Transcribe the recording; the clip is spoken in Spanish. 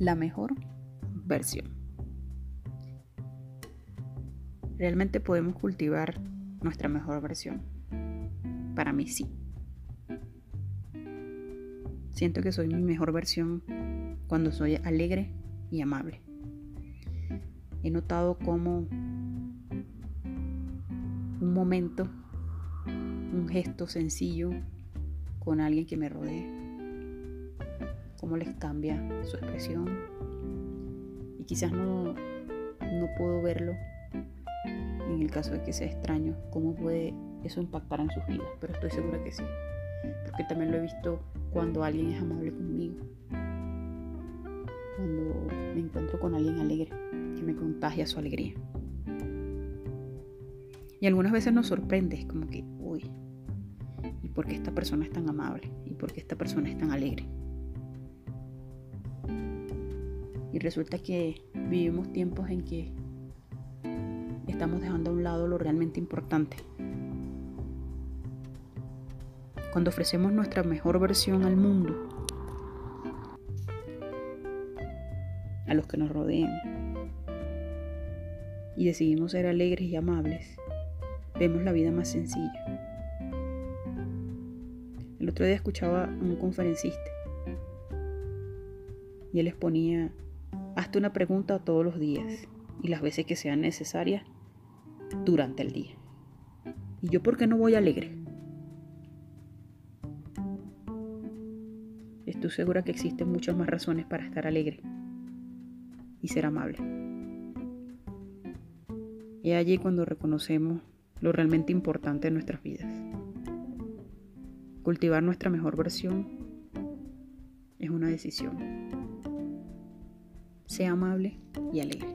la mejor versión. ¿Realmente podemos cultivar nuestra mejor versión? Para mí sí. Siento que soy mi mejor versión cuando soy alegre y amable. He notado cómo un momento, un gesto sencillo con alguien que me rodee, cómo les cambia su expresión. Y quizás no, no puedo verlo en el caso de que sea extraño, cómo puede eso impactar en sus vidas, pero estoy segura que sí, porque también lo he visto cuando alguien es amable conmigo, cuando me encuentro con alguien alegre, que me contagia su alegría. Y algunas veces nos sorprende, como que, uy, ¿y por qué esta persona es tan amable? ¿Y por qué esta persona es tan alegre? Y resulta que vivimos tiempos en que estamos dejando a un lado lo realmente importante. Cuando ofrecemos nuestra mejor versión al mundo, a los que nos rodean, y decidimos ser alegres y amables, vemos la vida más sencilla. El otro día escuchaba a un conferencista y él exponía Hazte una pregunta todos los días y las veces que sean necesarias durante el día. ¿Y yo por qué no voy alegre? Estoy segura que existen muchas más razones para estar alegre y ser amable. Es allí cuando reconocemos lo realmente importante en nuestras vidas. Cultivar nuestra mejor versión es una decisión. Sea amable y alegre.